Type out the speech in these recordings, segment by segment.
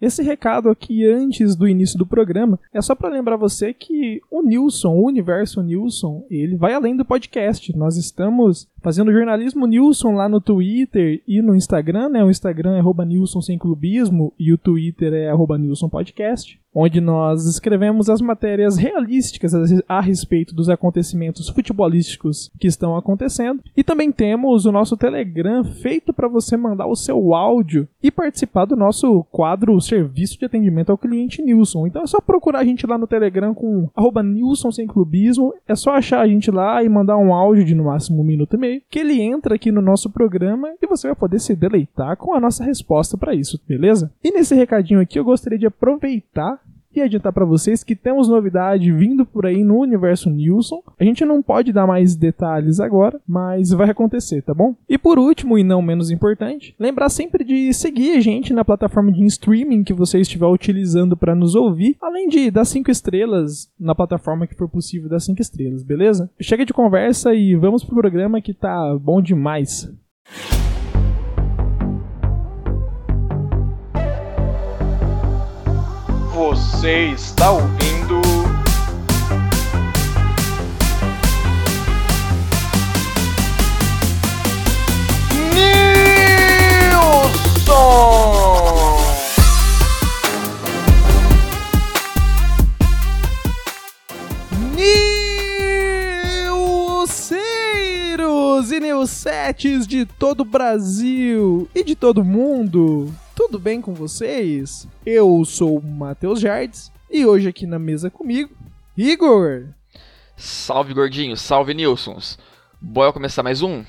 Esse recado aqui antes do início do programa é só para lembrar você que o Nilson, o universo Nilson, ele vai além do podcast. Nós estamos fazendo jornalismo Nilson lá no Twitter e no Instagram, né? O Instagram é arroba Nilson Sem Clubismo e o Twitter é arroba Nilson Podcast onde nós escrevemos as matérias realísticas a respeito dos acontecimentos futebolísticos que estão acontecendo. E também temos o nosso Telegram feito para você mandar o seu áudio e participar do nosso quadro Serviço de Atendimento ao Cliente Nilson. Então é só procurar a gente lá no Telegram com arroba Nilson Sem Clubismo. É só achar a gente lá e mandar um áudio de no máximo um minuto e meio, que ele entra aqui no nosso programa e você vai poder se deleitar com a nossa resposta para isso, beleza? E nesse recadinho aqui eu gostaria de aproveitar e adiantar para vocês que temos novidade vindo por aí no universo Nilson. A gente não pode dar mais detalhes agora, mas vai acontecer, tá bom? E por último, e não menos importante, lembrar sempre de seguir a gente na plataforma de streaming que você estiver utilizando para nos ouvir, além de dar cinco estrelas na plataforma que for possível dar cinco estrelas, beleza? Chega de conversa e vamos pro programa que tá bom demais. Você está ouvindo. Nilson! Nilceiros e Nilsetes de todo o Brasil e de todo mundo tudo bem com vocês? Eu sou o Matheus Jardes e hoje aqui na mesa comigo, Igor. Salve gordinho, salve Nilsons. Bora começar mais um?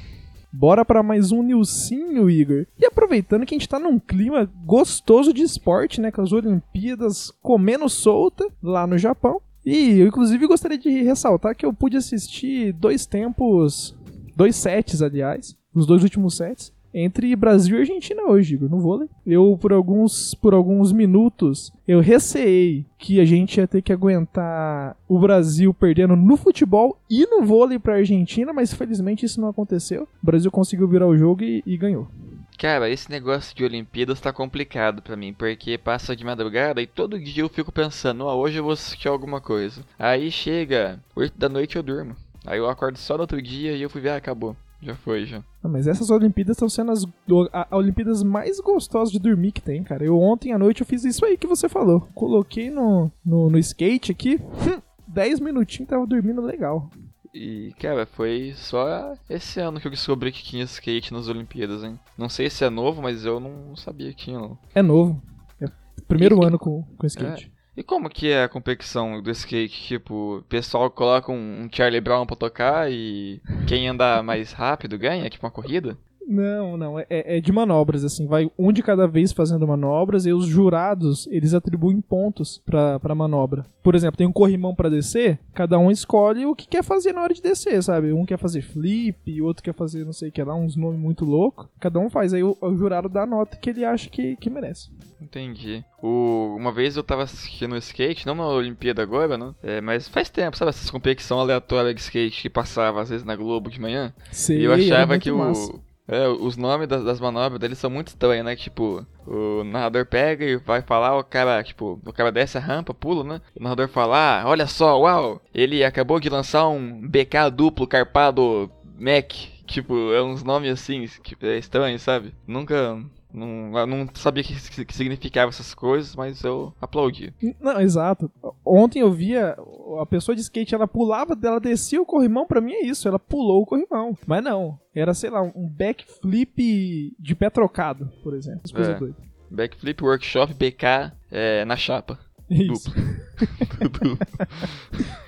Bora para mais um Nilcinho, Igor. E aproveitando que a gente tá num clima gostoso de esporte, né, com as Olimpíadas comendo solta lá no Japão. E eu inclusive gostaria de ressaltar que eu pude assistir dois tempos, dois sets, aliás, os dois últimos sets entre Brasil e Argentina hoje, Igor, no vôlei. Eu, por alguns, por alguns minutos, eu receei que a gente ia ter que aguentar o Brasil perdendo no futebol e no vôlei pra Argentina, mas felizmente isso não aconteceu. O Brasil conseguiu virar o jogo e, e ganhou. Cara, esse negócio de Olimpíadas tá complicado para mim, porque passa de madrugada e todo dia eu fico pensando, oh, hoje eu vou assistir alguma coisa. Aí chega 8 da noite eu durmo. Aí eu acordo só no outro dia e eu fui ver, ah, acabou. Já foi, já. Ah, mas essas Olimpíadas estão sendo as a, a Olimpíadas mais gostosas de dormir que tem, cara. Eu ontem à noite eu fiz isso aí que você falou. Coloquei no, no, no skate aqui, 10 minutinhos tava dormindo legal. E, cara, foi só esse ano que eu descobri que tinha skate nas Olimpíadas, hein? Não sei se é novo, mas eu não sabia que tinha, não. É novo. É primeiro e, ano com, com skate. É. E como que é a competição do skate? Tipo, o pessoal coloca um, um Charlie Brown pra tocar e quem anda mais rápido ganha? Tipo uma corrida? Não, não, é, é, de manobras, assim, vai um de cada vez fazendo manobras e os jurados, eles atribuem pontos pra, pra manobra. Por exemplo, tem um corrimão para descer, cada um escolhe o que quer fazer na hora de descer, sabe? Um quer fazer flip, o outro quer fazer não sei o que lá, uns nomes muito loucos. Cada um faz, aí o, o, jurado dá a nota que ele acha que, que merece. Entendi. O, uma vez eu tava assistindo skate, não na Olimpíada agora, né? É, mas faz tempo, sabe? Essas competição aleatória de skate que passava às vezes na Globo de manhã. Sei, e eu achava que massa. o é, os nomes das, das, manobras deles são muito estranhos, né? Tipo, o narrador pega e vai falar, o cara, tipo, o cara desce a rampa, pula, né? O narrador fala, ah, olha só, uau, ele acabou de lançar um BK duplo carpado Mac. Tipo, é uns nomes assim, tipo, é estranho, sabe? Nunca, não, não sabia que, que, que, significava essas coisas, mas eu aplaudi. Não, exato. Ontem eu via a pessoa de skate, ela pulava, ela descia o corrimão, pra mim é isso, ela pulou o corrimão. Mas não, era, sei lá, um backflip de pé trocado, por exemplo. As coisas é. doidas. Backflip Workshop BK é, na chapa. Isso.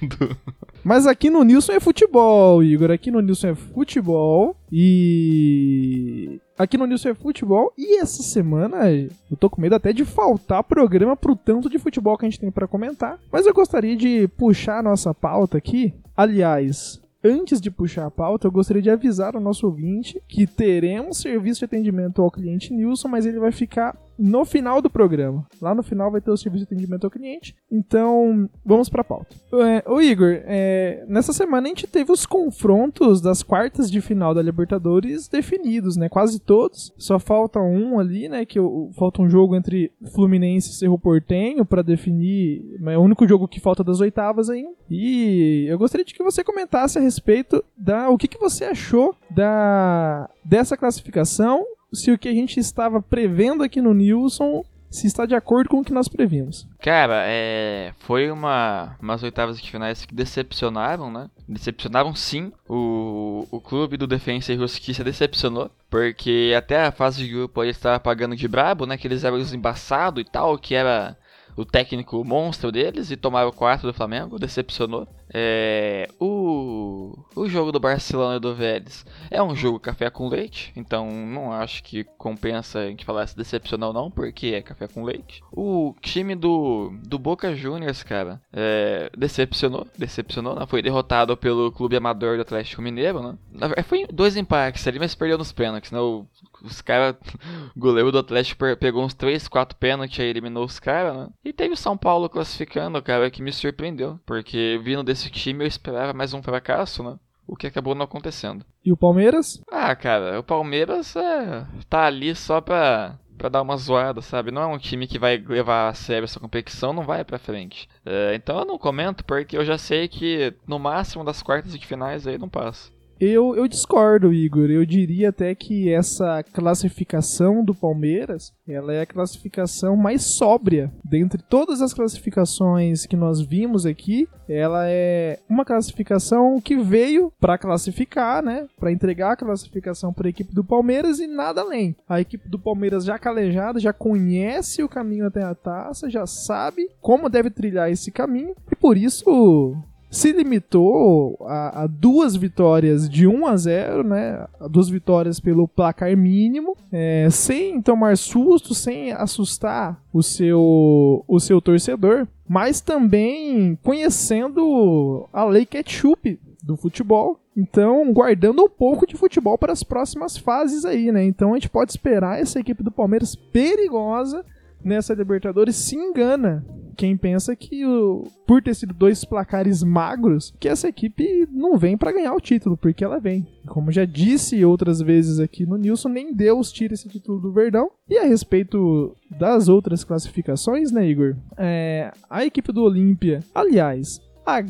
Mas aqui no Nilson é futebol, Igor. Aqui no Nilson é futebol. E. Aqui no Nilson é futebol. E essa semana eu tô com medo até de faltar programa pro tanto de futebol que a gente tem para comentar. Mas eu gostaria de puxar a nossa pauta aqui. Aliás, Antes de puxar a pauta, eu gostaria de avisar o nosso ouvinte que teremos serviço de atendimento ao cliente Nilson, mas ele vai ficar no final do programa. Lá no final vai ter o serviço de atendimento ao cliente. Então, vamos pra pauta. É, ô Igor, é, nessa semana a gente teve os confrontos das quartas de final da Libertadores definidos, né? Quase todos. Só falta um ali, né? Que falta um jogo entre Fluminense e Cerro Portenho para definir. É o único jogo que falta das oitavas ainda. E eu gostaria de que você comentasse a respeito da o que, que você achou da dessa classificação, se o que a gente estava prevendo aqui no Nilson se está de acordo com o que nós previmos. Cara, é, foi uma umas oitavas de finais que decepcionaram, né? Decepcionaram sim. O, o clube do Defensa e Justiça decepcionou, porque até a fase de grupo ele estava pagando de brabo, né? Que eles eram os embaçados e tal, que era o técnico monstro deles e tomaram o quarto do Flamengo, decepcionou. É, o, o jogo do Barcelona e do Vélez é um jogo café com leite, então não acho que compensa a gente falar se decepcionou ou não, porque é café com leite. O time do, do Boca Juniors, cara, é, decepcionou, decepcionou, né? foi derrotado pelo clube amador do Atlético Mineiro, né? Foi dois empates ali, mas perdeu nos pênaltis, né? O, os caras, o goleiro do Atlético pegou uns 3, 4 pênaltis e eliminou os caras, né? E teve o São Paulo classificando, cara, que me surpreendeu, porque vindo desse time eu esperava mais um fracasso, né? O que acabou não acontecendo. E o Palmeiras? Ah, cara, o Palmeiras é, tá ali só pra, pra dar uma zoada, sabe? Não é um time que vai levar a sério essa competição, não vai pra frente. É, então eu não comento porque eu já sei que no máximo das quartas de finais aí não passa. Eu, eu discordo, Igor. Eu diria até que essa classificação do Palmeiras, ela é a classificação mais sóbria. Dentre todas as classificações que nós vimos aqui, ela é uma classificação que veio para classificar, né? Para entregar a classificação para a equipe do Palmeiras e nada além. A equipe do Palmeiras já calejada, já conhece o caminho até a taça, já sabe como deve trilhar esse caminho e por isso se limitou a, a, duas vitórias de 1 a 0, né? Duas vitórias pelo placar mínimo, é, sem tomar susto, sem assustar o seu, o seu torcedor, mas também conhecendo a lei ketchup do futebol. Então, guardando um pouco de futebol para as próximas fases aí, né? Então a gente pode esperar essa equipe do Palmeiras perigosa nessa Libertadores se engana quem pensa que o, por ter sido dois placares magros, que essa equipe não vem para ganhar o título, porque ela vem. Como já disse outras vezes aqui no Nilson, nem Deus tira esse título do Verdão. E a respeito das outras classificações, né, Igor? É, a equipe do Olímpia, aliás, a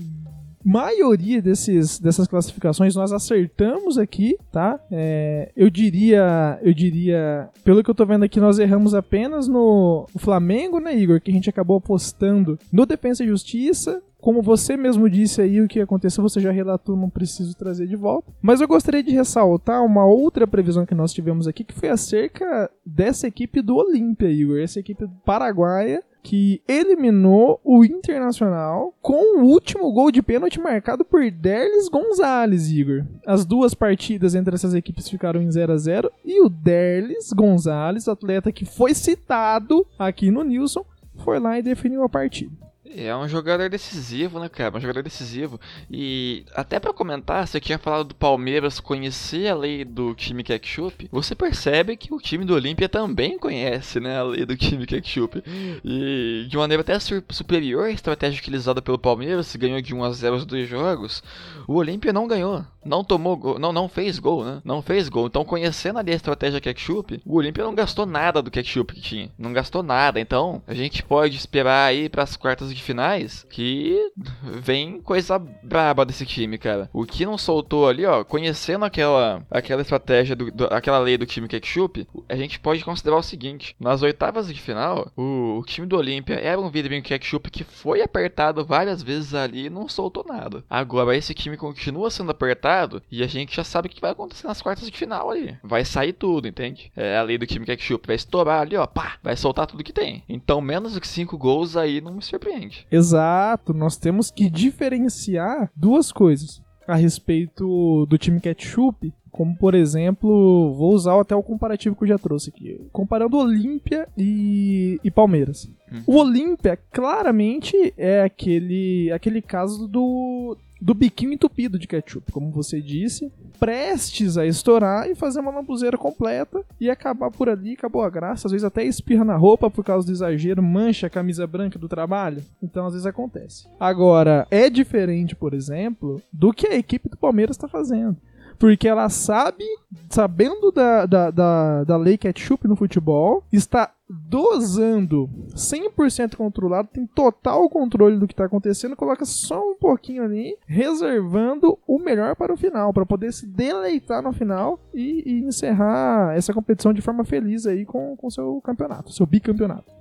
maioria desses, dessas classificações nós acertamos aqui, tá? É, eu diria, eu diria, pelo que eu tô vendo aqui, nós erramos apenas no Flamengo, né, Igor? Que a gente acabou apostando no Defensa e Justiça, como você mesmo disse aí, o que aconteceu, você já relatou, não preciso trazer de volta. Mas eu gostaria de ressaltar uma outra previsão que nós tivemos aqui, que foi acerca dessa equipe do Olímpia, Igor. Essa equipe paraguaia que eliminou o Internacional com o último gol de pênalti marcado por Derlis Gonzalez, Igor. As duas partidas entre essas equipes ficaram em 0 a 0 e o Derlis Gonzalez, atleta que foi citado aqui no Nilson, foi lá e definiu a partida. É um jogador decisivo, né, cara? Um jogador decisivo. E até para comentar, você tinha falado do Palmeiras conhecer a lei do time ketchup. Você percebe que o time do Olímpia também conhece, né, a lei do time ketchup. E de maneira até superior à estratégia utilizada pelo Palmeiras, ganhou de 1 a 0 os dois jogos, o Olímpia não ganhou. Não tomou gol, não, não fez gol, né? Não fez gol. Então, conhecendo ali a estratégia ketchup, o Olímpia não gastou nada do ketchup que tinha. Não gastou nada. Então, a gente pode esperar aí para as quartas de finais que vem coisa braba desse time, cara. O que não soltou ali, ó, conhecendo aquela aquela estratégia do, do aquela lei do time ketchup, a gente pode considerar o seguinte: nas oitavas de final, o, o time do Olímpia era um vidrinho ketchup que foi apertado várias vezes ali e não soltou nada. Agora esse time continua sendo apertado e a gente já sabe o que vai acontecer nas quartas de final ali. Vai sair tudo, entende? É a lei do time ketchup vai estourar ali, ó, pá, vai soltar tudo que tem. Então menos do que 5 gols aí não me surpreende. Exato, nós temos que diferenciar duas coisas a respeito do time Ketchup, como por exemplo, vou usar até o comparativo que eu já trouxe aqui, comparando Olímpia e, e Palmeiras. Hum. O Olímpia claramente é aquele, aquele caso do do biquinho entupido de ketchup, como você disse, prestes a estourar e fazer uma lambuzeira completa e acabar por ali, acabou a graça. Às vezes até espirra na roupa por causa do exagero, mancha a camisa branca do trabalho. Então às vezes acontece. Agora, é diferente, por exemplo, do que a equipe do Palmeiras está fazendo. Porque ela sabe, sabendo da, da, da, da lei ketchup no futebol, está dosando 100% controlado, tem total controle do que está acontecendo, coloca só um pouquinho ali, reservando o melhor para o final, para poder se deleitar no final e, e, encerrar essa competição de forma feliz aí com o seu campeonato, seu bicampeonato.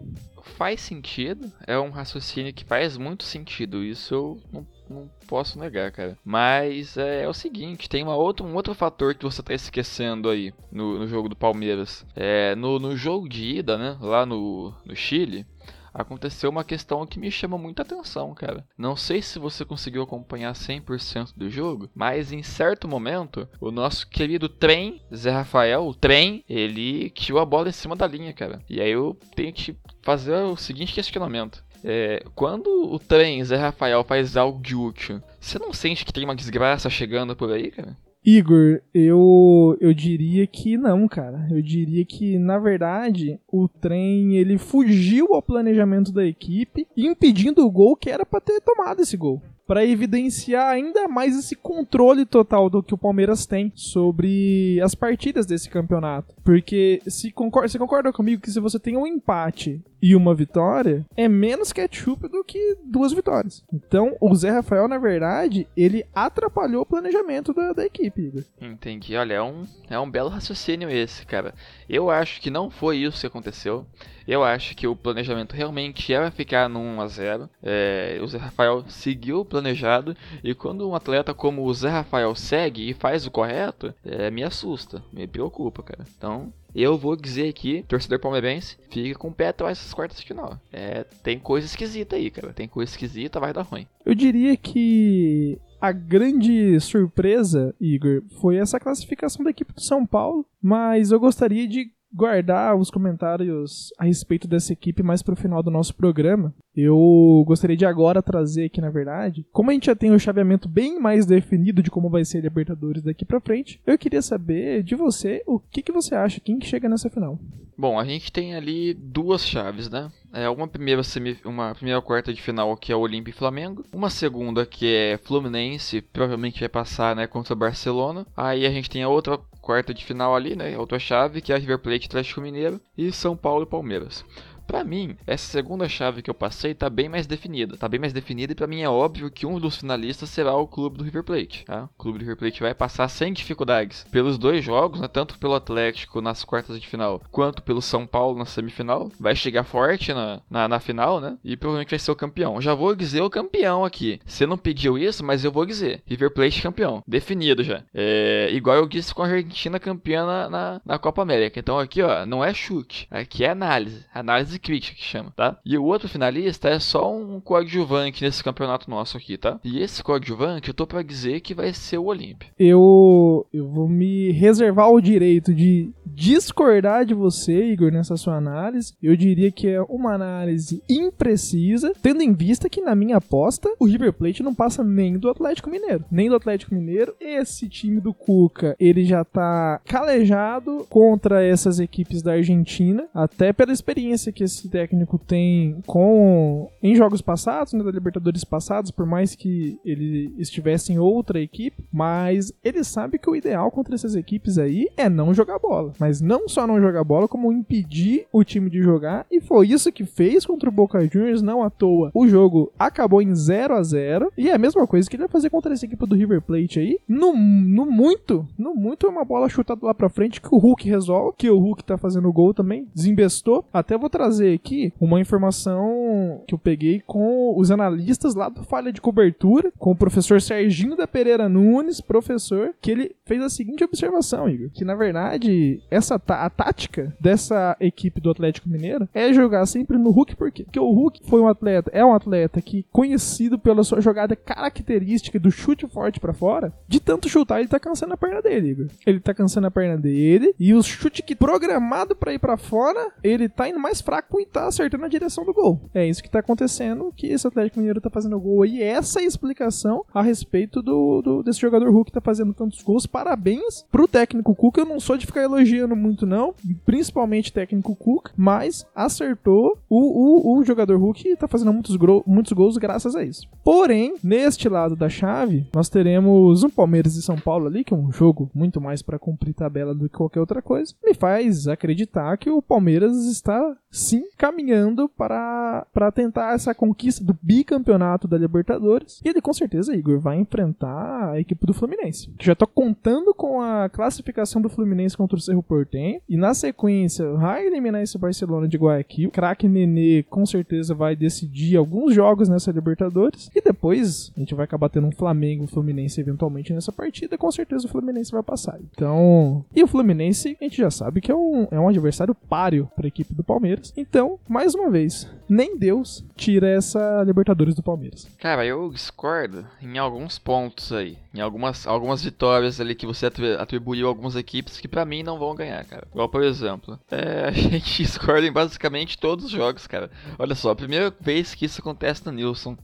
Faz sentido, é um raciocínio que faz muito sentido, isso eu não não posso negar, cara. Mas é, é, o seguinte, tem uma outra, um outro fator que você tá esquecendo aí no, no jogo do Palmeiras. É, no, no jogo de ida, né, lá no, no Chile, aconteceu uma questão que me chama muita atenção, cara. Não sei se você conseguiu acompanhar 100% do jogo, mas em certo momento, o nosso querido trem, Zé Rafael, o trem, ele tirou a bola em cima da linha, cara. E aí eu tenho que fazer o seguinte questionamento. É, quando o trem Zé Rafael faz algo de útil, você não sente que tem uma desgraça chegando por aí, cara? Igor, eu, eu diria que não, cara. Eu diria que, na verdade, o trem ele fugiu ao planejamento da equipe, impedindo o gol que era para ter tomado esse gol para evidenciar ainda mais esse controle total do que o Palmeiras tem sobre as partidas desse campeonato. Porque se concorda, você concorda comigo que se você tem um empate e uma vitória, é menos ketchup do que duas vitórias. Então, o Zé Rafael, na verdade, ele atrapalhou o planejamento da, da equipe. Entendi. Olha, é um, é um belo raciocínio esse, cara. Eu acho que não foi isso que aconteceu. Eu acho que o planejamento realmente era ficar no 1 a 0 é, O Zé Rafael seguiu o planejado. E quando um atleta como o Zé Rafael segue e faz o correto, é, me assusta, me preocupa, cara. Então, eu vou dizer aqui, torcedor palmeirense, fica com o pé atrás dessas quartas de final. É, tem coisa esquisita aí, cara. Tem coisa esquisita, vai dar ruim. Eu diria que a grande surpresa, Igor, foi essa classificação da equipe do São Paulo, mas eu gostaria de guardar os comentários a respeito dessa equipe mais pro final do nosso programa. Eu gostaria de agora trazer aqui, na verdade, como a gente já tem o um chaveamento bem mais definido de como vai ser a Libertadores daqui para frente, eu queria saber de você o que, que você acha, quem que chega nessa final. Bom, a gente tem ali duas chaves, né? É uma primeira semi, uma primeira quarta de final que é o Olímpia e Flamengo, uma segunda que é Fluminense, provavelmente vai passar, né, contra o Barcelona. Aí a gente tem a outra quarta de final ali, né, outra chave que é a River Plate Atlético Mineiro e São Paulo e Palmeiras. Para mim, essa segunda chave que eu passei tá bem mais definida. Tá bem mais definida e para mim é óbvio que um dos finalistas será o clube do River Plate. Tá? O clube do River Plate vai passar sem dificuldades pelos dois jogos, né? tanto pelo Atlético nas quartas de final, quanto pelo São Paulo na semifinal. Vai chegar forte na, na, na final, né? E provavelmente vai ser o campeão. Já vou dizer o campeão aqui. Você não pediu isso, mas eu vou dizer. River Plate campeão. Definido já. É, igual eu disse com a Argentina campeã na, na, na Copa América. Então aqui, ó, não é chute. Aqui é análise. Análise crítica que chama, tá? E o outro finalista é só um coadjuvante nesse campeonato nosso aqui, tá? E esse coadjuvante eu tô para dizer que vai ser o Olímpio. Eu eu vou me reservar o direito de discordar de você, Igor, nessa sua análise. Eu diria que é uma análise imprecisa, tendo em vista que na minha aposta o River Plate não passa nem do Atlético Mineiro, nem do Atlético Mineiro. Esse time do Cuca, ele já tá calejado contra essas equipes da Argentina, até pela experiência que esse técnico tem com em jogos passados, né, da Libertadores passados, por mais que ele estivesse em outra equipe, mas ele sabe que o ideal contra essas equipes aí é não jogar bola. Mas não só não jogar bola, como impedir o time de jogar, e foi isso que fez contra o Boca Juniors, não à toa. O jogo acabou em 0 a 0 e é a mesma coisa que ele vai fazer contra essa equipe do River Plate aí. No, no muito, no muito é uma bola chutada lá pra frente que o Hulk resolve, que o Hulk tá fazendo gol também, desembestou. Até vou trazer trazer aqui uma informação que eu peguei com os analistas lá do Falha de Cobertura, com o professor Serginho da Pereira Nunes, professor, que ele fez a seguinte observação, Igor, que na verdade essa a tática dessa equipe do Atlético Mineiro é jogar sempre no Hulk, por quê? Porque o Hulk foi um atleta, é um atleta que conhecido pela sua jogada característica do chute forte para fora, de tanto chutar ele tá cansando a perna dele, Igor. Ele tá cansando a perna dele e o chute que programado para ir para fora, ele tá indo mais fraco buraco e tá acertando a direção do gol. É isso que tá acontecendo, que esse Atlético Mineiro tá fazendo gol aí. Essa é a explicação a respeito do, do desse jogador Hulk que tá fazendo tantos gols. Parabéns pro técnico Cook. Eu não sou de ficar elogiando muito, não. Principalmente técnico Cook, mas acertou o, o, o jogador Hulk e tá fazendo muitos, muitos gols graças a isso. Porém, neste lado da chave, nós teremos um Palmeiras e São Paulo ali, que é um jogo muito mais para cumprir tabela do que qualquer outra coisa. Me faz acreditar que o Palmeiras está sim caminhando para, para tentar essa conquista do bicampeonato da Libertadores. E ele com certeza, Igor, vai enfrentar a equipe do Fluminense. Já tô contando com a classificação do Fluminense contra o Cerro Portenho. E na sequência, vai eliminar esse Barcelona de Guayaquil. Craque Nenê com certeza vai decidir alguns jogos nessa Libertadores. E depois a gente vai acabar tendo um Flamengo Fluminense eventualmente nessa partida. Com certeza o Fluminense vai passar. Então. E o Fluminense, a gente já sabe que é um, é um adversário páreo para a equipe do Palmeiras. Então, mais uma vez, nem Deus tira essa Libertadores do Palmeiras. Cara, eu discordo em alguns pontos aí. Em algumas, algumas vitórias ali que você atribuiu a algumas equipes que para mim não vão ganhar, cara. Igual, por exemplo, é, a gente discorda em basicamente todos os jogos, cara. Olha só, a primeira vez que isso acontece no Nilson.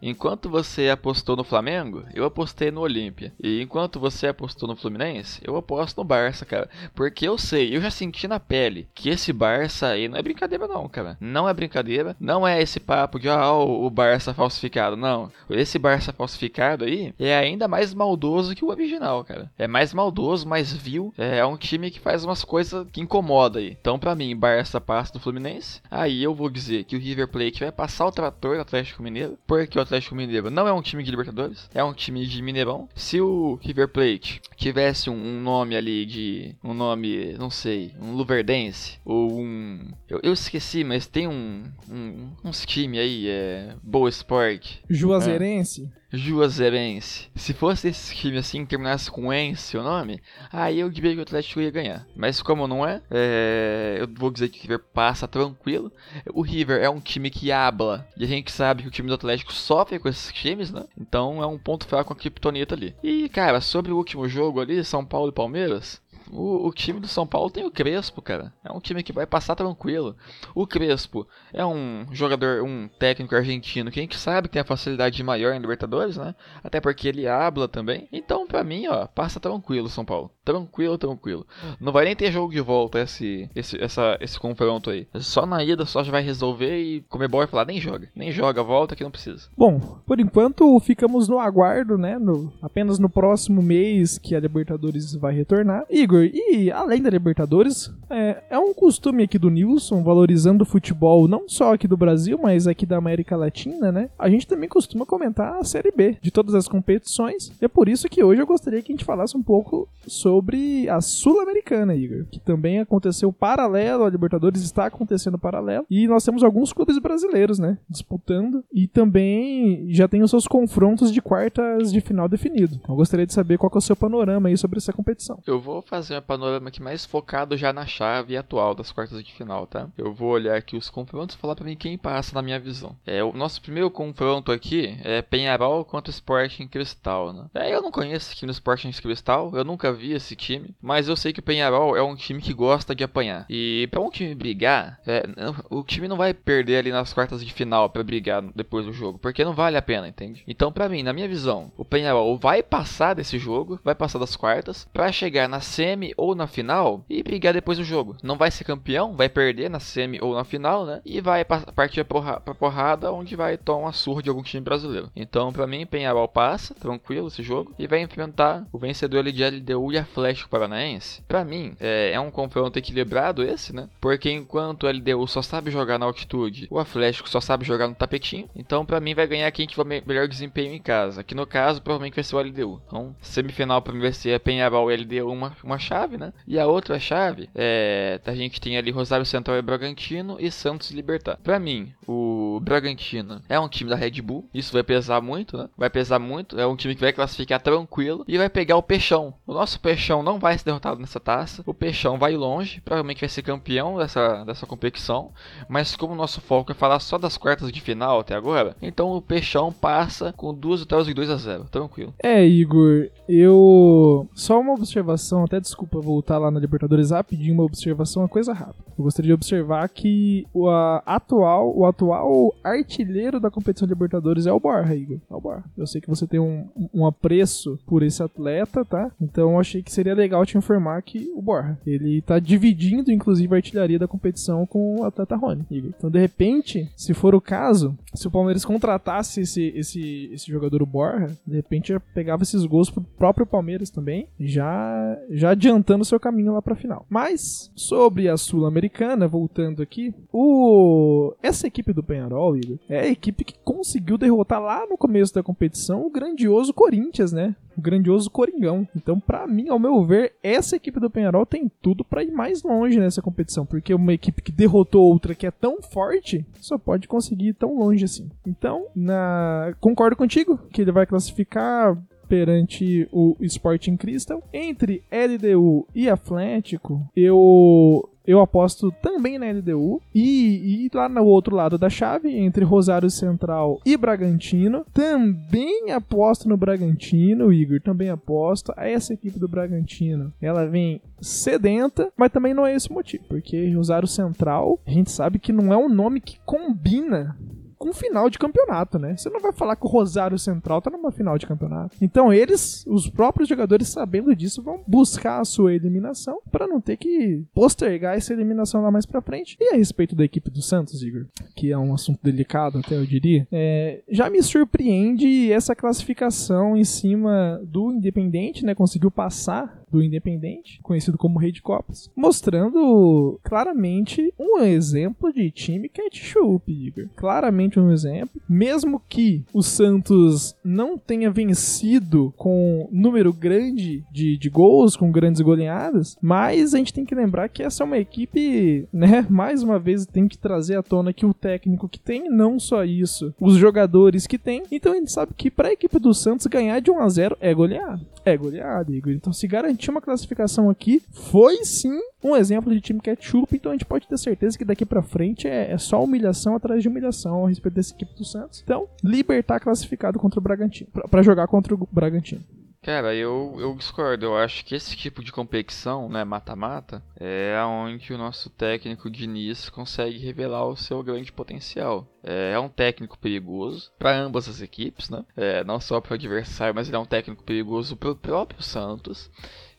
Enquanto você apostou no Flamengo, eu apostei no Olímpia. E enquanto você apostou no Fluminense, eu aposto no Barça, cara. Porque eu sei, eu já senti na pele que esse Barça aí não é brincadeira não, cara. Não é brincadeira. Não é esse papo de, ah, o Barça falsificado. Não. Esse Barça falsificado aí é ainda mais maldoso que o original, cara. É mais maldoso, mais vil. É um time que faz umas coisas que incomoda aí. Então, pra mim, Barça passa do Fluminense. Aí eu vou dizer que o River Plate vai passar o trator do Atlético Mineiro. Porque o Atlético Mineiro não é um time de Libertadores. É um time de Mineirão. Se o River Plate tivesse um, um nome ali de. Um nome, não sei, um Luverdense. Ou um. Eu, eu esqueci, mas tem um, um uns times aí, é. Boa Sport. Juazeirense? É. Juazeirense. Se fosse esse time assim, terminasse com Ence o nome, aí eu diria que o Atlético ia ganhar. Mas como não é, é, eu vou dizer que o River passa tranquilo. O River é um time que habla, e a gente sabe que o time do Atlético sofre com esses times, né? Então é um ponto fraco com a Kryptonita ali. E cara, sobre o último jogo ali, São Paulo e Palmeiras, o, o, time do São Paulo tem o Crespo, cara. É um time que vai passar tranquilo. O Crespo é um jogador, um técnico argentino que a gente sabe que tem a facilidade maior em Libertadores, né? Até porque ele habla também. Então, pra mim, ó, passa tranquilo São Paulo. Tranquilo, tranquilo. Não vai nem ter jogo de volta esse, esse, essa, esse confronto aí. Só na ida só já vai resolver e comer bola e falar, nem joga. Nem joga, volta que não precisa. Bom, por enquanto ficamos no aguardo, né? No, apenas no próximo mês que a Libertadores vai retornar. Igor, e além da Libertadores, é, é um costume aqui do Nilson, valorizando o futebol não só aqui do Brasil, mas aqui da América Latina, né? A gente também costuma comentar a Série B de todas as competições. E é por isso que hoje eu gostaria que a gente falasse um pouco sobre a Sul-Americana, Igor, que também aconteceu paralelo à Libertadores, está acontecendo paralelo. E nós temos alguns clubes brasileiros, né? Disputando e também já tem os seus confrontos de quartas de final definido. Então eu gostaria de saber qual é o seu panorama aí sobre essa competição. Eu vou fazer fazer um panorama aqui mais focado já na chave atual das quartas de final, tá? Eu vou olhar aqui os confrontos e falar para mim quem passa na minha visão. É, o nosso primeiro confronto aqui é Penharol contra Sporting Cristal, né? É, eu não conheço time do Sporting Cristal, eu nunca vi esse time, mas eu sei que o Penharol é um time que gosta de apanhar. E para um time brigar, é, o time não vai perder ali nas quartas de final para brigar depois do jogo, porque não vale a pena, entende? Então, para mim, na minha visão, o Penharol vai passar desse jogo, vai passar das quartas, para chegar na semi semi ou na final e brigar depois do jogo. Não vai ser campeão, vai perder na semi ou na final, né? E vai partir pra porrada onde vai tomar uma surra de algum time brasileiro. Então, para mim, Penharol passa, tranquilo esse jogo, e vai enfrentar o vencedor de LDU e a Flash Paranaense. Para mim, é, é, um confronto equilibrado esse, né? Porque enquanto o LDU só sabe jogar na altitude, o Atlético só sabe jogar no tapetinho. Então, para mim, vai ganhar quem tiver melhor desempenho em casa. Que no caso, provavelmente vai ser o LDU. Então, semifinal para mim vai ser Penharol e LDU uma, uma chave, né? E a outra chave é. A gente tem ali Rosário Central e Bragantino e Santos Libertar. Pra mim, o Bragantino é um time da Red Bull. Isso vai pesar muito, né? Vai pesar muito. É um time que vai classificar tranquilo e vai pegar o Peixão. O nosso Peixão não vai ser derrotado nessa taça. O Peixão vai longe. Provavelmente vai ser campeão dessa, dessa competição. Mas como o nosso foco é falar só das quartas de final até agora, então o Peixão passa com duas vitórias e 2 a 0 Tranquilo. É, Igor Eu. Só uma observação, até desculpa voltar lá na Libertadores rapidinho, uma observação, uma coisa rápida. Eu gostaria de observar que o atual, o atual artilheiro da competição Libertadores é o Borja, Igor. É o Borja. Eu sei que você tem um, um apreço por esse atleta, tá? Então eu achei que seria legal te informar que o Borja. Ele tá dividindo, inclusive, a artilharia da competição com o atleta Rony, Igor. Então, de repente, se for o caso, se o Palmeiras contratasse esse, esse, esse jogador, o Borja, de repente já pegava esses gols pro próprio Palmeiras também, já, já adiantando seu caminho lá pra final. Mas, sobre a Sul-Americana, voltando aqui, o essa equipe do Penharol, Igor, é a equipe que conseguiu derrotar lá no começo da competição o grandioso Corinthians, né? O grandioso Coringão. Então, para mim, ao meu ver, essa equipe do Penharol tem tudo para ir mais longe nessa competição, porque uma equipe que derrotou outra que é tão forte, só pode conseguir ir tão longe assim. Então, na concordo contigo que ele vai classificar perante o Sporting Crystal. Entre LDU e Atlético, eu eu aposto também na LDU. E, e, lá no outro lado da chave, entre Rosário Central e Bragantino, também aposto no Bragantino, Igor. Também aposto. Essa equipe do Bragantino, ela vem sedenta, mas também não é esse o motivo. Porque Rosário Central, a gente sabe que não é um nome que combina com final de campeonato, né? Você não vai falar que o Rosário Central tá numa final de campeonato. Então eles, os próprios jogadores sabendo disso, vão buscar a sua eliminação para não ter que postergar essa eliminação lá mais para frente. E a respeito da equipe do Santos, Igor, que é um assunto delicado até eu diria, é, já me surpreende essa classificação em cima do Independente, né? Conseguiu passar do Independente, conhecido como Rei de Copas, mostrando claramente um exemplo de time ketchup, Igor. Claramente um exemplo. Mesmo que o Santos não tenha vencido com número grande de, de gols, com grandes goleadas, mas a gente tem que lembrar que essa é uma equipe, né? Mais uma vez tem que trazer à tona que o técnico que tem, não só isso, os jogadores que tem. Então a gente sabe que para a equipe do Santos ganhar de 1 a 0 é goleada. É goleada, Igor. Então se garantir tinha uma classificação aqui, foi sim um exemplo de time ketchup, então a gente pode ter certeza que daqui para frente é, é, só humilhação atrás de humilhação a respeito dessa equipe do Santos. Então, Libertar classificado contra o Bragantino, para jogar contra o Bragantino. Cara, eu, eu discordo. Eu acho que esse tipo de competição, né, mata-mata, é onde o nosso técnico Diniz consegue revelar o seu grande potencial. É, é um técnico perigoso para ambas as equipes, né? É, não só para o adversário, mas ele é um técnico perigoso para o próprio Santos.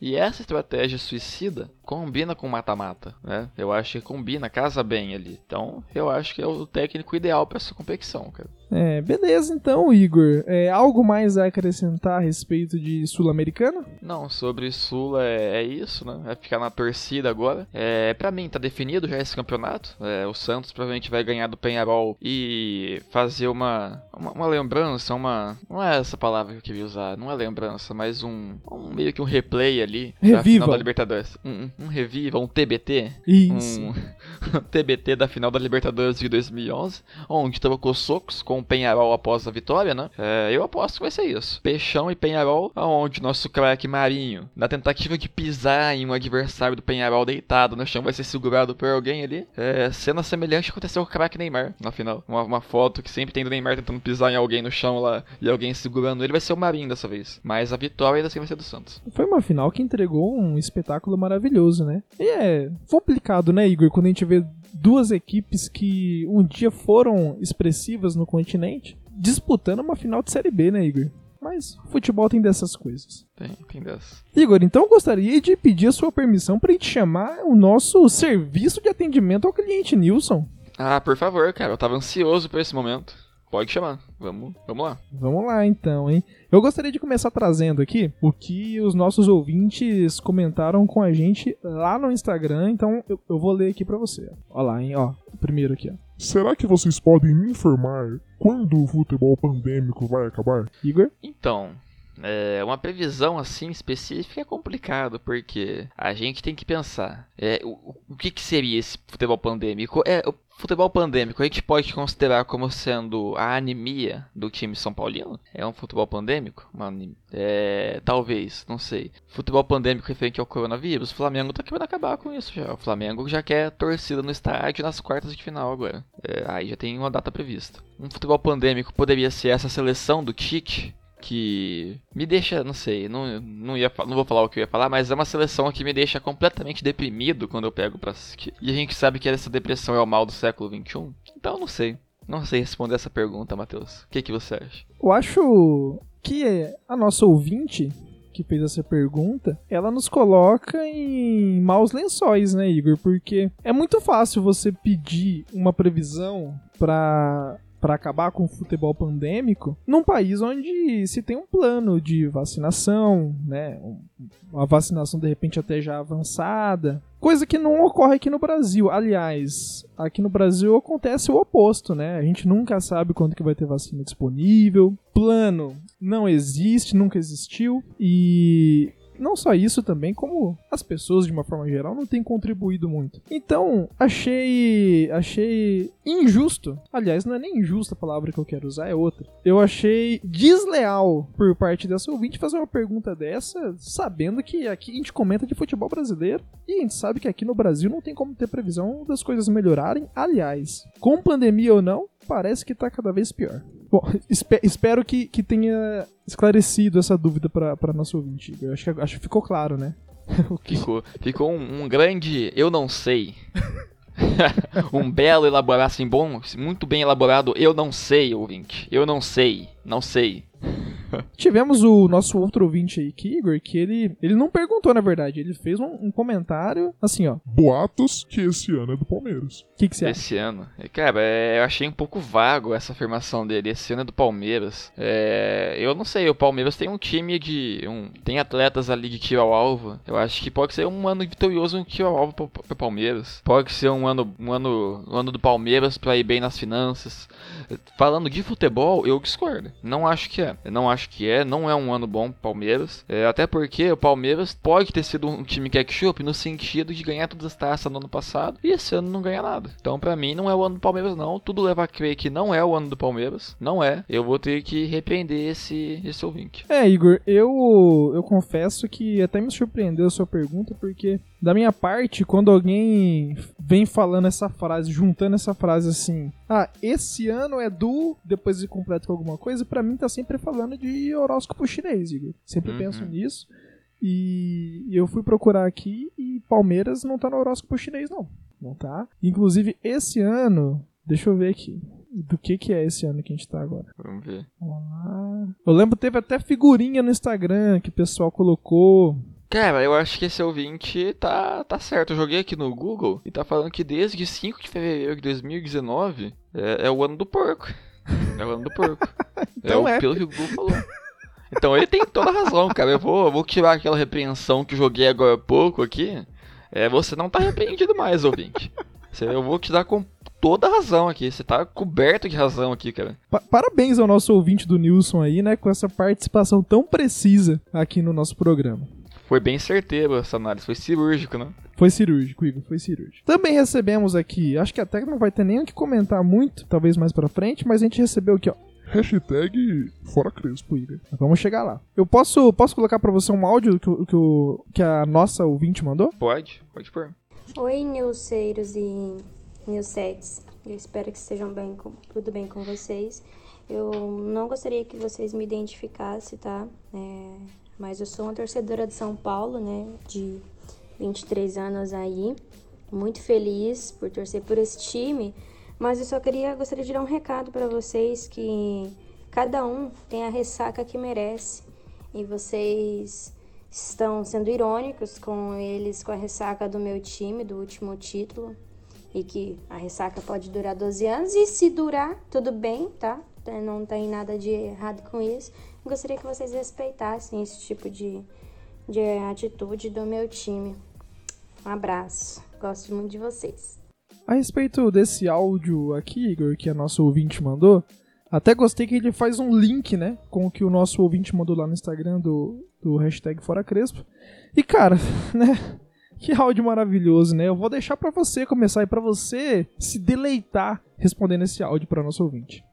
E essa estratégia suicida combina com mata-mata, né? Eu acho que combina, casa bem ali. Então, eu acho que é o técnico ideal para essa competição, cara. É, beleza então, Igor. É, algo mais a acrescentar a respeito de Sul-Americana? Não, sobre Sul é, é, isso, né? Vai ficar na torcida agora. É, para mim tá definido já esse campeonato. É, o Santos provavelmente vai ganhar do Penharol e fazer uma, uma, uma, lembrança, uma. Não é essa palavra que eu queria usar, não é lembrança, mas um, um meio que um replay ali. Reviva. Da final da Libertadores. Um, um, reviva, um TBT. Isso. Um, TBT da final da Libertadores de 2011, onde trocou socos com Penharol após a vitória, né? É, eu aposto que vai ser isso. Peixão e Penharol, aonde nosso craque Marinho, na tentativa de pisar em um adversário do Penharol deitado no chão, vai ser segurado por alguém ali. É, cena semelhante aconteceu com o craque Neymar na final. Uma, uma foto que sempre tem do Neymar tentando pisar em alguém no chão lá e alguém segurando ele, vai ser o Marinho dessa vez. Mas a vitória ainda assim vai ser do Santos. Foi uma final que entregou um espetáculo maravilhoso, né? E é complicado, né, Igor, quando a gente vê duas equipes que um dia foram expressivas no continente disputando uma final de Série B, né, Igor? Mas futebol tem dessas coisas. Tem, tem dessas. Igor, então eu gostaria de pedir a sua permissão para a gente chamar o nosso serviço de atendimento ao cliente Nilson. Ah, por favor, cara. Eu tava ansioso por esse momento. Pode chamar. Vamos, vamos lá. Vamos lá então, hein? Eu gostaria de começar trazendo aqui o que os nossos ouvintes comentaram com a gente lá no Instagram, então eu, eu vou ler aqui para você. Olha lá, hein? Ó, primeiro aqui, ó. Será que vocês podem me informar quando o futebol pandêmico vai acabar? Igor? Então, é, uma previsão assim específica é complicado, porque a gente tem que pensar é, o, o que, que seria esse futebol pandêmico. É, o futebol pandêmico a gente pode considerar como sendo a anemia do time São Paulino? É um futebol pandêmico? É, talvez, não sei. Futebol pandêmico referente ao coronavírus, o Flamengo tá querendo acabar com isso já. O Flamengo já quer torcida no estádio nas quartas de final agora. É, aí já tem uma data prevista. Um futebol pandêmico poderia ser essa seleção do Tite que me deixa, não sei, não, não, ia, não vou falar o que eu ia falar, mas é uma seleção que me deixa completamente deprimido quando eu pego pra assistir. E a gente sabe que essa depressão é o mal do século XXI. Então, não sei. Não sei responder essa pergunta, Matheus. O que, que você acha? Eu acho que a nossa ouvinte que fez essa pergunta, ela nos coloca em maus lençóis, né, Igor? Porque é muito fácil você pedir uma previsão para para acabar com o futebol pandêmico num país onde se tem um plano de vacinação, né? Uma vacinação de repente até já avançada. Coisa que não ocorre aqui no Brasil. Aliás, aqui no Brasil acontece o oposto, né? A gente nunca sabe quando que vai ter vacina disponível. Plano não existe, nunca existiu. E não só isso também, como as pessoas de uma forma geral não têm contribuído muito. Então, achei achei injusto. Aliás, não é nem injusta a palavra que eu quero usar, é outra. Eu achei desleal por parte dessa ouvinte fazer uma pergunta dessa, sabendo que aqui a gente comenta de futebol brasileiro e a gente sabe que aqui no Brasil não tem como ter previsão das coisas melhorarem. Aliás, com pandemia ou não, parece que tá cada vez pior. Bom, espero que, que tenha esclarecido essa dúvida para nosso ouvinte. Eu acho que, acho que ficou claro, né? ficou ficou um, um grande eu não sei. um belo elaborado, assim, bom, muito bem elaborado. Eu não sei, ouvinte. Eu não sei. Não sei. Tivemos o nosso outro ouvinte aí, Igor, que ele, ele não perguntou, na verdade. Ele fez um, um comentário assim, ó. Boatos que esse ano é do Palmeiras. O que, que você acha? Esse ano. Cara, é, eu achei um pouco vago essa afirmação dele. Esse ano é do Palmeiras. É, eu não sei, o Palmeiras tem um time de. Um, tem atletas ali de tiro ao alvo. Eu acho que pode ser um ano vitorioso um tiro ao alvo pro, pro Palmeiras. Pode ser um ano, um ano, um ano do Palmeiras pra ir bem nas finanças. Falando de futebol, eu discordo. Não acho que é. Eu não acho que é. Não é um ano bom pro Palmeiras. É, até porque o Palmeiras pode ter sido um time ketchup no sentido de ganhar todas as taças no ano passado e esse ano não ganha nada. Então, para mim, não é o ano do Palmeiras, não. Tudo leva a crer que não é o ano do Palmeiras. Não é. Eu vou ter que repreender esse, esse ouvinte. É, Igor, eu, eu confesso que até me surpreendeu a sua pergunta, porque da minha parte, quando alguém vem falando essa frase, juntando essa frase assim, ah, esse ano é do, depois de completo com alguma coisa, para mim tá sempre falando de horóscopo chinês, Igor. Sempre uhum. penso nisso. E eu fui procurar aqui e Palmeiras não tá no horóscopo chinês, não. Não tá. Inclusive, esse ano, deixa eu ver aqui. Do que que é esse ano que a gente tá agora? Vamos ver. Vamos lá. Eu lembro teve até figurinha no Instagram que o pessoal colocou. Cara, eu acho que esse ouvinte tá, tá certo. Eu joguei aqui no Google e tá falando que desde 5 de fevereiro de 2019 é, é o ano do porco. É o ano do porco. então é, é. pelo que o Google falou. Então ele tem toda a razão, cara. Eu vou, vou tirar aquela repreensão que joguei agora há pouco aqui. É, você não tá repreendido mais, ouvinte. Eu vou te dar com toda a razão aqui. Você tá coberto de razão aqui, cara. Pa parabéns ao nosso ouvinte do Nilson aí, né? Com essa participação tão precisa aqui no nosso programa. Foi bem certeiro essa análise, foi cirúrgico, né? Foi cirúrgico, Igor, foi cirúrgico. Também recebemos aqui, acho que até não vai ter nem o que comentar muito, talvez mais pra frente, mas a gente recebeu aqui, ó. Hashtag fora Crespo, Igor. Vamos chegar lá. Eu posso, posso colocar pra você um áudio que, que, que a nossa ouvinte mandou? Pode, pode pôr. Oi, newseiros e newsettes. Eu espero que estejam bem, com, tudo bem com vocês. Eu não gostaria que vocês me identificassem, tá? É, mas eu sou uma torcedora de São Paulo, né? De 23 anos aí. Muito feliz por torcer por esse time. Mas eu só queria, gostaria de dar um recado para vocês que cada um tem a ressaca que merece. E vocês estão sendo irônicos com eles, com a ressaca do meu time, do último título. E que a ressaca pode durar 12 anos. E se durar, tudo bem, tá? Não tem nada de errado com isso. Gostaria que vocês respeitassem esse tipo de, de atitude do meu time. Um abraço. Gosto muito de vocês. A respeito desse áudio aqui, Igor, que a nossa ouvinte mandou, até gostei que ele faz um link, né, com o que o nosso ouvinte mandou lá no Instagram do, do hashtag Fora Crespo. E cara, né, que áudio maravilhoso, né? Eu vou deixar para você começar e para você se deleitar respondendo esse áudio para nosso ouvinte.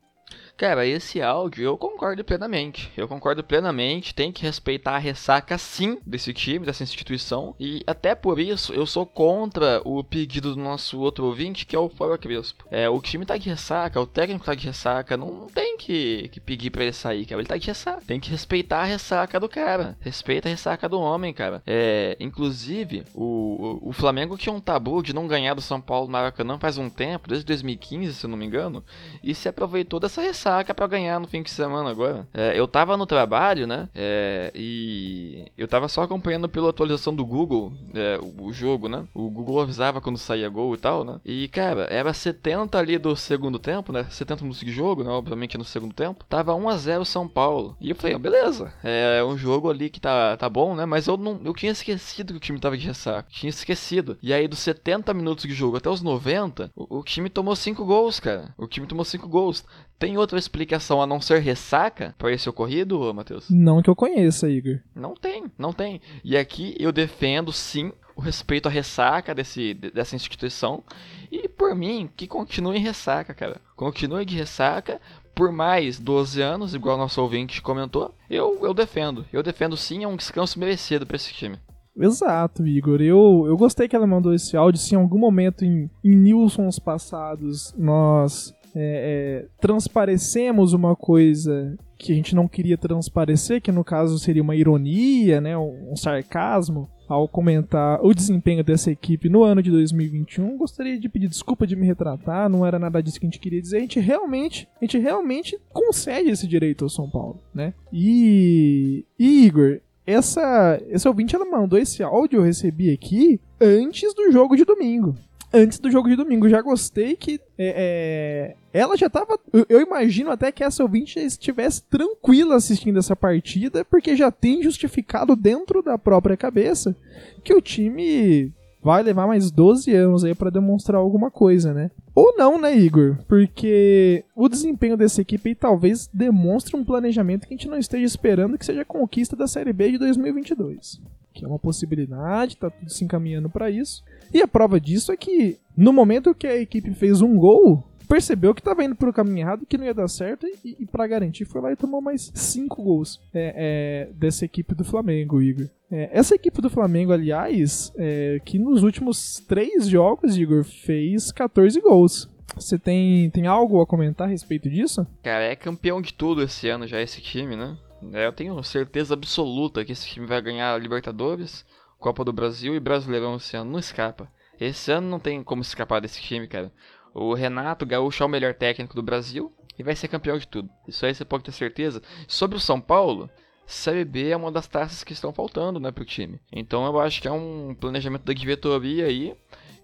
Cara, esse áudio eu concordo plenamente. Eu concordo plenamente. Tem que respeitar a ressaca sim desse time, dessa instituição. E até por isso eu sou contra o pedido do nosso outro ouvinte, que é o Fora Crespo. É, o time tá de ressaca, o técnico tá de ressaca. Não, não tem que, que pedir pra ele sair, cara. Ele tá de ressaca. Tem que respeitar a ressaca do cara. Respeita a ressaca do homem, cara. É, inclusive, o, o, o Flamengo tinha um tabu de não ganhar do São Paulo no Maracanã faz um tempo, desde 2015, se eu não me engano, e se aproveitou dessa ressaca para ganhar no fim de semana agora. É, eu tava no trabalho, né? É, e eu tava só acompanhando pela atualização do Google é, o, o, jogo, né? O Google avisava quando saía gol e tal, né? E, cara, era 70 ali do segundo tempo, né? 70 minutos de jogo, né? Obviamente no segundo tempo. Tava 1x0 São Paulo. E eu falei, beleza, é um jogo ali que tá, tá bom, né? Mas eu não eu tinha esquecido que o time tava de ressaca. Tinha esquecido. E aí, dos 70 minutos de jogo até os 90, o, o time tomou 5 gols, cara. O time tomou 5 gols. Tem outra explicação a não ser ressaca para esse ocorrido, Matheus? Não que eu conheça, Igor. Não tem, não tem. E aqui eu defendo sim o respeito à ressaca desse, dessa instituição. E por mim, que continue em ressaca, cara. Continue de ressaca por mais 12 anos, igual nosso ouvinte comentou. Eu, eu defendo. Eu defendo sim, é um descanso merecido para esse time. Exato, Igor. Eu, eu gostei que ela mandou esse áudio. Se em algum momento em, em Nilsons passados nós é, é, transparecemos uma coisa que a gente não queria transparecer, que no caso seria uma ironia, né, um, um sarcasmo, ao comentar o desempenho dessa equipe no ano de 2021. Gostaria de pedir desculpa de me retratar, não era nada disso que a gente queria dizer. A gente realmente, a gente realmente concede esse direito ao São Paulo, né? E, e Igor, essa, esse ouvinte ela mandou esse áudio eu recebi aqui antes do jogo de domingo. Antes do jogo de domingo. Já gostei que é, é, ela já tava. Eu, eu, imagino até que essa ouvinte estivesse tranquila assistindo essa partida, porque já tem justificado dentro da própria cabeça que o time vai levar mais 12 anos aí para demonstrar alguma coisa, né? Ou não, né, Igor? Porque o desempenho dessa equipe talvez demonstre um planejamento que a gente não esteja esperando que seja a conquista da Série B de 2022. Que é uma possibilidade, tá tudo se encaminhando para isso. E a prova disso é que no momento que a equipe fez um gol, percebeu que estava indo pro caminho errado, que não ia dar certo, e, e para garantir foi lá e tomou mais cinco gols é, é, dessa equipe do Flamengo, Igor. É, essa equipe do Flamengo, aliás, é, que nos últimos três jogos, Igor, fez 14 gols. Você tem, tem algo a comentar a respeito disso? Cara, é campeão de tudo esse ano já esse time, né? É, eu tenho certeza absoluta que esse time vai ganhar Libertadores, Copa do Brasil e Brasileirão esse ano. Não escapa. Esse ano não tem como escapar desse time, cara. O Renato Gaúcho é o melhor técnico do Brasil e vai ser campeão de tudo. Isso aí você pode ter certeza. Sobre o São Paulo, Série B é uma das taças que estão faltando, né, pro time. Então eu acho que é um planejamento da diretoria aí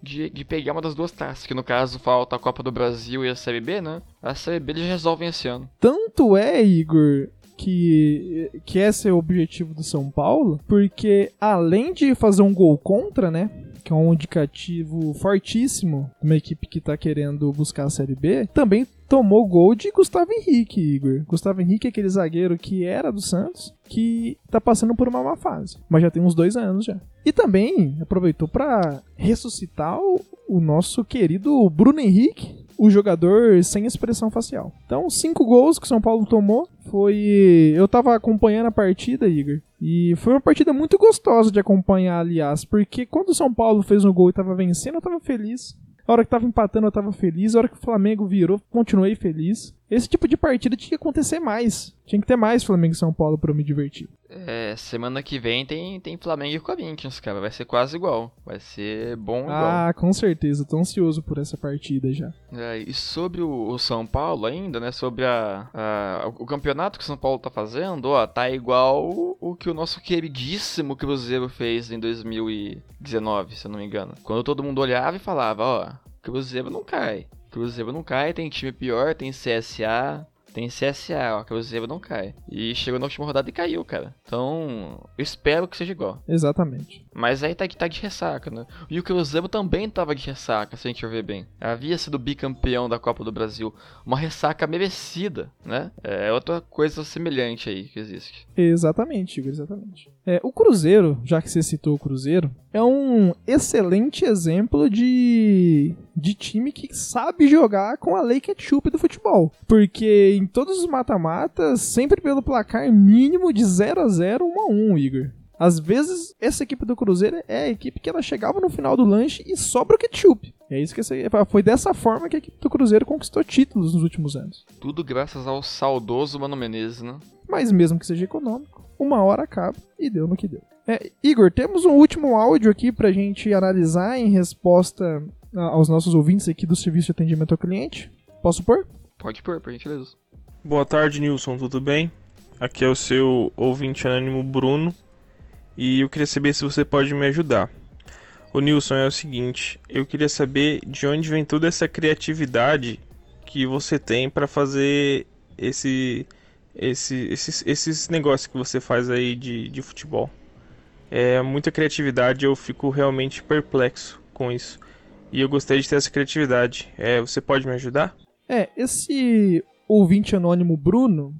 de, de pegar uma das duas taças, que no caso falta a Copa do Brasil e a Série B, né? A Série B eles resolvem esse ano. Tanto é, Igor, que, que esse é o objetivo do São Paulo, porque além de fazer um gol contra, né? Que é um indicativo fortíssimo de uma equipe que está querendo buscar a Série B, também tomou gol de Gustavo Henrique, Igor. Gustavo Henrique é aquele zagueiro que era do Santos, que tá passando por uma má fase, mas já tem uns dois anos já. E também aproveitou para ressuscitar o, o nosso querido Bruno Henrique, o jogador sem expressão facial. Então, cinco gols que o São Paulo tomou. Foi. Eu tava acompanhando a partida, Igor. E foi uma partida muito gostosa de acompanhar, aliás. Porque quando o São Paulo fez um gol e tava vencendo, eu tava feliz. A hora que tava empatando, eu tava feliz. A hora que o Flamengo virou, continuei feliz. Esse tipo de partida tinha que acontecer mais. Tinha que ter mais Flamengo e São Paulo para eu me divertir. É, semana que vem tem, tem Flamengo e Corinthians, cara. Vai ser quase igual. Vai ser bom igual. Ah, com certeza. Tô ansioso por essa partida já. É, e sobre o, o, São Paulo ainda, né? Sobre a, a, o campeonato que o São Paulo tá fazendo, ó, tá igual o, o que o nosso queridíssimo Cruzeiro fez em 2019, se eu não me engano. Quando todo mundo olhava e falava, ó, Cruzeiro não cai. Cruzeiro não cai, tem time pior, tem CSA, tem CSA, ó, que o Cruzeiro não cai. E chegou na última rodada e caiu, cara. Então, eu espero que seja igual. Exatamente. Mas aí tá, tá de ressaca, né? E o Cruzeiro também tava de ressaca, se a gente ver bem. Havia sido bicampeão da Copa do Brasil. Uma ressaca merecida, né? É outra coisa semelhante aí que existe. Exatamente, Igor, exatamente. É, o Cruzeiro, já que você citou o Cruzeiro, é um excelente exemplo de, de time que sabe jogar com a lei ketchup do futebol. Porque em todos os mata-matas, sempre pelo placar mínimo de 0 a 0 1 a 1 Igor. Às vezes, essa equipe do Cruzeiro é a equipe que ela chegava no final do lanche e sobra o ketchup. É isso que essa, foi dessa forma que a equipe do Cruzeiro conquistou títulos nos últimos anos. Tudo graças ao saudoso Mano Menezes, né? Mas mesmo que seja econômico, uma hora acaba e deu no que deu. É, Igor, temos um último áudio aqui pra gente analisar em resposta aos nossos ouvintes aqui do serviço de atendimento ao cliente. Posso pôr? Pode pôr, por gentileza. Boa tarde, Nilson, tudo bem? Aqui é o seu ouvinte anônimo Bruno e eu queria saber se você pode me ajudar. O Nilson é o seguinte, eu queria saber de onde vem toda essa criatividade que você tem para fazer esse, esse, esses, esses negócios que você faz aí de, de futebol. É muita criatividade, eu fico realmente perplexo com isso. E eu gostaria de ter essa criatividade. É, você pode me ajudar? É, esse ouvinte anônimo Bruno,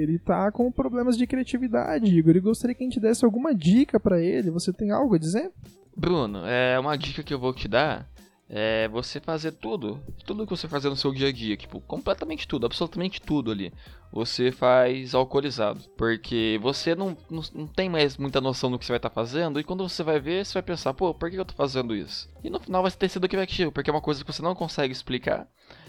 ele tá com problemas de criatividade, Igor. E gostaria que a gente desse alguma dica para ele. Você tem algo a dizer? Bruno, é uma dica que eu vou te dar é você fazer tudo, tudo que você fazer no seu dia a dia, tipo, completamente tudo, absolutamente tudo ali. Você faz alcoolizado, porque você não, não, não tem mais muita noção do que você vai estar tá fazendo, e quando você vai ver, você vai pensar, pô, por que eu tô fazendo isso? E no final vai ter sido criativo, porque é uma coisa que você não consegue explicar,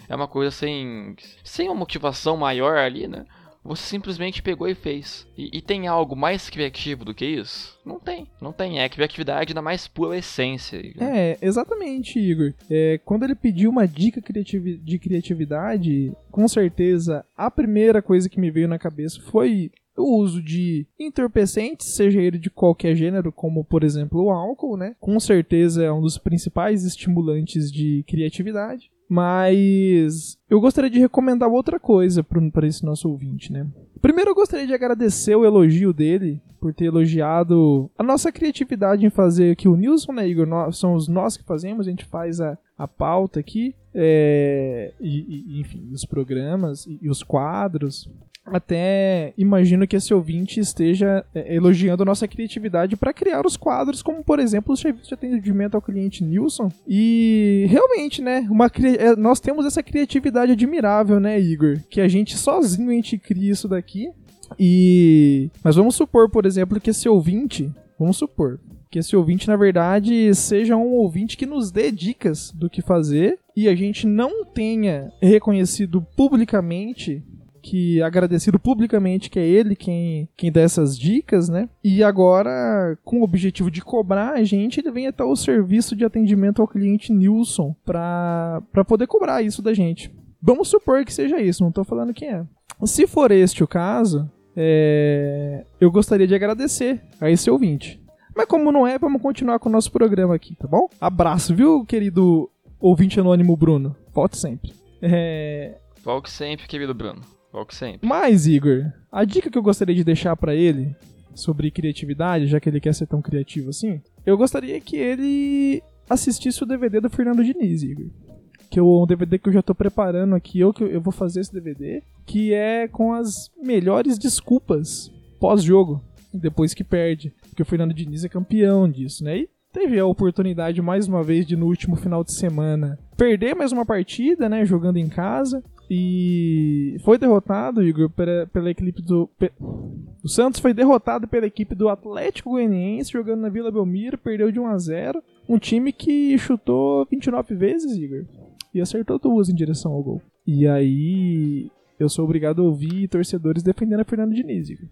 é uma coisa sem, sem uma motivação maior ali, né? Você simplesmente pegou e fez. E, e, tem algo mais criativo do que isso? Não tem. Não tem. É a criatividade na mais pura essência. Igor. É, exatamente, Igor. É, quando ele pediu uma dica de criatividade, com certeza a primeira coisa que me veio na cabeça foi o uso de entorpecentes, seja ele de qualquer gênero, como por exemplo o álcool, né? Com certeza é um dos principais estimulantes de criatividade. Mas eu gostaria de recomendar outra coisa para esse nosso ouvinte, né? Primeiro eu gostaria de agradecer o elogio dele por ter elogiado a nossa criatividade em fazer aqui o Nilson, né, Igor? Nós, somos nós que fazemos, a gente faz a, a pauta aqui, é, e, e, enfim, os programas e, e os quadros até imagino que esse ouvinte esteja é, elogiando a nossa criatividade para criar os quadros, como por exemplo o serviço de atendimento ao cliente Nilson. E realmente, né, uma, é, nós temos essa criatividade admirável, né, Igor? Que a gente sozinho a gente cria isso daqui. E. Mas vamos supor, por exemplo, que esse ouvinte. Vamos supor. Que esse ouvinte, na verdade, seja um ouvinte que nos dê dicas do que fazer e a gente não tenha reconhecido publicamente que agradecido publicamente que é ele quem, quem dá essas dicas, né? E agora, com o objetivo de cobrar a gente, ele vem até o serviço de atendimento ao cliente Nilson para poder cobrar isso da gente. Vamos supor que seja isso, não estou falando quem é. Se for este o caso, é... eu gostaria de agradecer a esse ouvinte. Mas como não é, vamos continuar com o nosso programa aqui, tá bom? Abraço, viu, querido ouvinte anônimo Bruno? Volte sempre. É... Volte sempre, querido Bruno. Volto sempre. Mas, Igor, a dica que eu gostaria de deixar para ele sobre criatividade, já que ele quer ser tão criativo assim, eu gostaria que ele assistisse o DVD do Fernando Diniz, Igor. Que é um DVD que eu já tô preparando aqui, eu que eu vou fazer esse DVD, que é com as melhores desculpas pós-jogo, depois que perde. Porque o Fernando Diniz é campeão disso, né? E teve a oportunidade mais uma vez de no último final de semana perder mais uma partida, né, jogando em casa. E foi derrotado, Igor, pela, pela equipe do. Pe... O Santos foi derrotado pela equipe do Atlético Goianiense jogando na Vila Belmiro, perdeu de 1 a 0 Um time que chutou 29 vezes, Igor, e acertou duas em direção ao gol. E aí eu sou obrigado a ouvir torcedores defendendo a Fernando Diniz, Igor.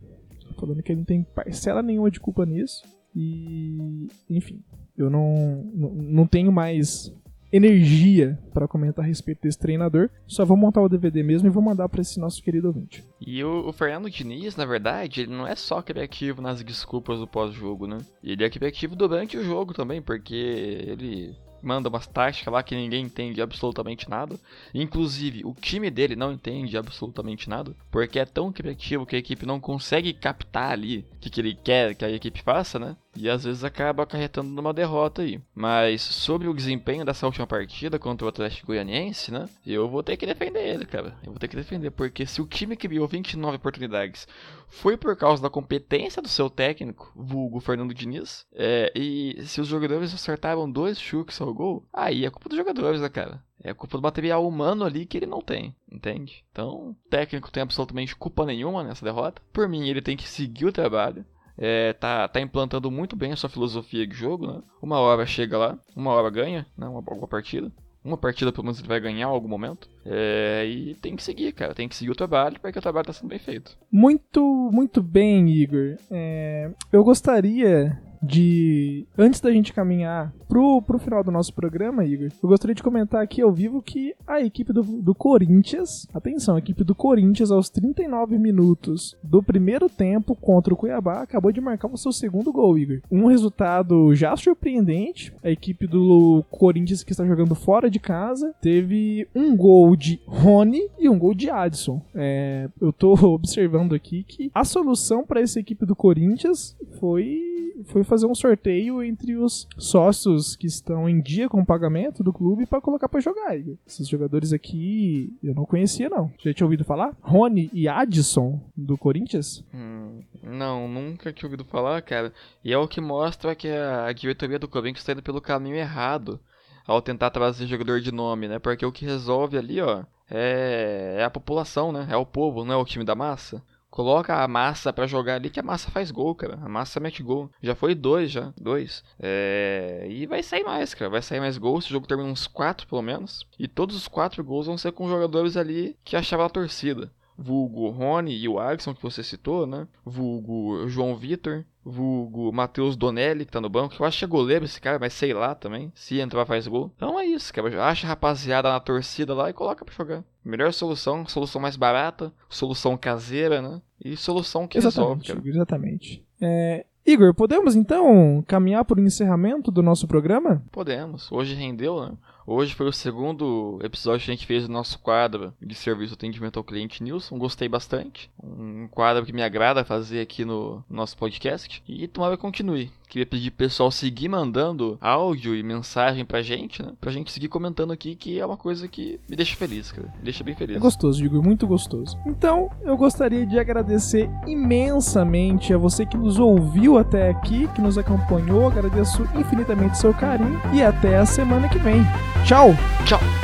Falando que ele não tem parcela nenhuma de culpa nisso. E. Enfim, eu não, não, não tenho mais energia para comentar a respeito desse treinador. Só vou montar o DVD mesmo e vou mandar para esse nosso querido ouvinte. E o, o, Fernando Diniz, na verdade, ele não é só criativo nas desculpas do pós-jogo, né? Ele é criativo durante o jogo também, porque ele manda umas táticas lá que ninguém entende absolutamente nada. Inclusive, o time dele não entende absolutamente nada, porque é tão criativo que a equipe não consegue captar ali o que, que ele quer que a equipe faça, né? E às vezes acaba acarretando numa derrota aí. Mas sobre o desempenho dessa última partida contra o Atlético Goianiense, né? Eu vou ter que defender ele, cara. Eu vou ter que defender, porque se o time que criou 29 oportunidades foi por causa da competência do seu técnico, vulgo Fernando Diniz, é, e se os jogadores acertaram dois chutes ao gol, aí é culpa dos jogadores, né, cara? É culpa do material humano ali que ele não tem, entende? Então, o técnico tem absolutamente culpa nenhuma nessa derrota. Por mim, ele tem que seguir o trabalho é, tá, tá implantando muito bem a sua filosofia de jogo, né? Uma hora chega lá, uma hora ganha, né? Uma, partida. Uma partida pelo menos ele vai ganhar em algum momento. É, e tem que seguir, cara. Tem que seguir o trabalho, porque o trabalho tá sendo bem feito. Muito, muito bem, Igor. É, eu gostaria de. Antes da gente caminhar pro, pro final do nosso programa, Igor, eu gostaria de comentar aqui ao vivo que a equipe do, do Corinthians, atenção, a equipe do Corinthians, aos 39 minutos do primeiro tempo contra o Cuiabá, acabou de marcar o seu segundo gol, Igor. Um resultado já surpreendente. A equipe do Corinthians, que está jogando fora de casa, teve um gol de Rony e um gol de Adson. É, eu tô observando aqui que a solução para essa equipe do Corinthians foi foi fazer um sorteio entre os sócios que estão em dia com o pagamento do clube para colocar para jogar. Igor. Esses jogadores aqui eu não conhecia não. Já tinha ouvido falar? Rony e Adson do Corinthians? Hum, não, nunca tinha ouvido falar, cara. E é o que mostra que a diretoria do Corinthians está indo pelo caminho errado ao tentar trazer jogador de nome, né? Porque o que resolve ali, ó, é, é a população, né? É o povo, não é o time da massa. Coloca a massa para jogar ali que a massa faz gol, cara. A massa mete gol. Já foi dois, já. Dois. É... E vai sair mais, cara. Vai sair mais gols. Esse jogo termina uns quatro, pelo menos. E todos os quatro gols vão ser com jogadores ali que achavam a torcida vulgo Rony e o Alisson, que você citou, né? Vulgo João Vitor, vulgo Matheus Donelli, que tá no banco. Eu acho que é goleiro esse cara, mas sei lá também. Se entrar, faz gol. Então é isso, cara. Acha a rapaziada na torcida lá e coloca pra jogar. Melhor solução, solução mais barata, solução caseira, né? E solução que exatamente, resolve, cara. Exatamente. É, Igor, podemos então caminhar para o encerramento do nosso programa? Podemos. Hoje rendeu, né? Hoje foi o segundo episódio que a gente fez do nosso quadro de serviço atendimento ao cliente Nilson. Gostei bastante. Um quadro que me agrada fazer aqui no nosso podcast. E tomara que continue. Queria pedir pro pessoal seguir mandando áudio e mensagem pra gente, né? Pra gente seguir comentando aqui, que é uma coisa que me deixa feliz, cara. Me deixa bem feliz. É gostoso, Igor, muito gostoso. Então, eu gostaria de agradecer imensamente a você que nos ouviu até aqui, que nos acompanhou. Agradeço infinitamente seu carinho e até a semana que vem. Tchau! Tchau!